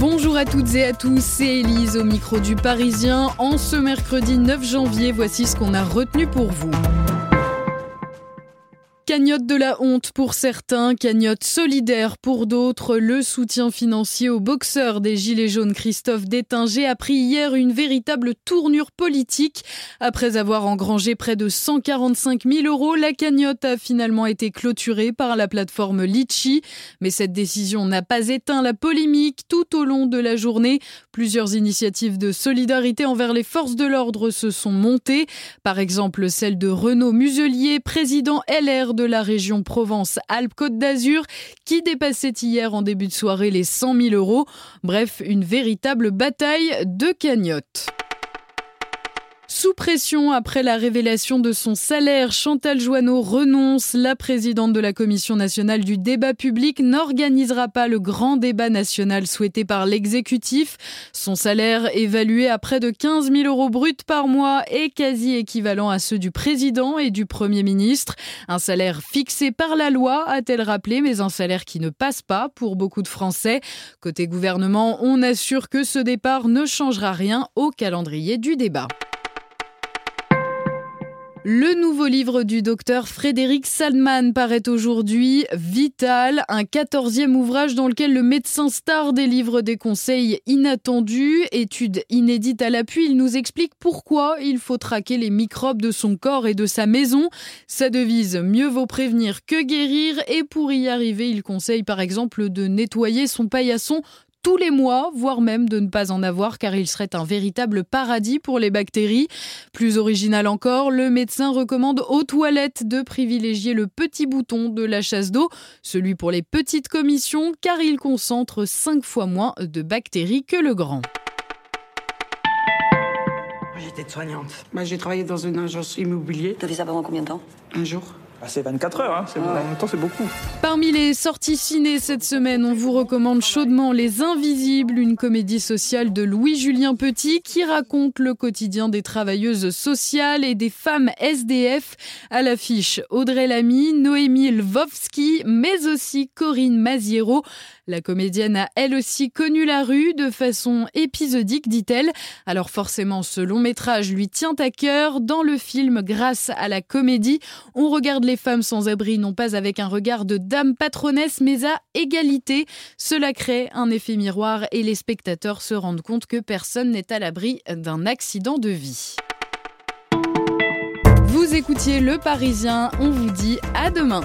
Bonjour à toutes et à tous, c'est Elise au micro du Parisien. En ce mercredi 9 janvier, voici ce qu'on a retenu pour vous. Cagnotte de la honte pour certains, cagnotte solidaire pour d'autres. Le soutien financier au boxeur des Gilets jaunes Christophe Détinger a pris hier une véritable tournure politique. Après avoir engrangé près de 145 000 euros, la cagnotte a finalement été clôturée par la plateforme Litchi. Mais cette décision n'a pas éteint la polémique tout au long de la journée. Plusieurs initiatives de solidarité envers les forces de l'ordre se sont montées. Par exemple, celle de Renaud Muselier, président LR la région Provence-Alpes-Côte d'Azur, qui dépassait hier en début de soirée les 100 000 euros. Bref, une véritable bataille de cagnottes. Sous pression après la révélation de son salaire, Chantal Joanneau renonce. La présidente de la Commission nationale du débat public n'organisera pas le grand débat national souhaité par l'exécutif. Son salaire, évalué à près de 15 000 euros bruts par mois, est quasi équivalent à ceux du président et du premier ministre. Un salaire fixé par la loi, a-t-elle rappelé, mais un salaire qui ne passe pas pour beaucoup de Français. Côté gouvernement, on assure que ce départ ne changera rien au calendrier du débat. Le nouveau livre du docteur Frédéric Salman paraît aujourd'hui, Vital, un quatorzième ouvrage dans lequel le médecin star délivre des conseils inattendus, études inédites à l'appui. Il nous explique pourquoi il faut traquer les microbes de son corps et de sa maison. Sa devise, mieux vaut prévenir que guérir, et pour y arriver, il conseille par exemple de nettoyer son paillasson tous les mois, voire même de ne pas en avoir car il serait un véritable paradis pour les bactéries. Plus original encore, le médecin recommande aux toilettes de privilégier le petit bouton de la chasse d'eau, celui pour les petites commissions car il concentre 5 fois moins de bactéries que le grand. J'étais soignante. Bah, j'ai travaillé dans une agence immobilière. T'as fait ça pendant combien de temps? Un jour. Ah, c'est 24 heures, hein. c'est, en même temps c'est beaucoup. Parmi les sorties ciné cette semaine, on vous recommande chaudement Les Invisibles, une comédie sociale de Louis-Julien Petit qui raconte le quotidien des travailleuses sociales et des femmes SDF. À l'affiche, Audrey Lamy, Noémie Lvovsky, mais aussi Corinne Maziero. La comédienne a elle aussi connu la rue de façon épisodique, dit-elle. Alors forcément, ce long métrage lui tient à cœur. Dans le film, grâce à la comédie, on regarde les femmes sans abri non pas avec un regard de dame patronesse, mais à égalité. Cela crée un effet miroir et les spectateurs se rendent compte que personne n'est à l'abri d'un accident de vie. Vous écoutiez Le Parisien, on vous dit à demain.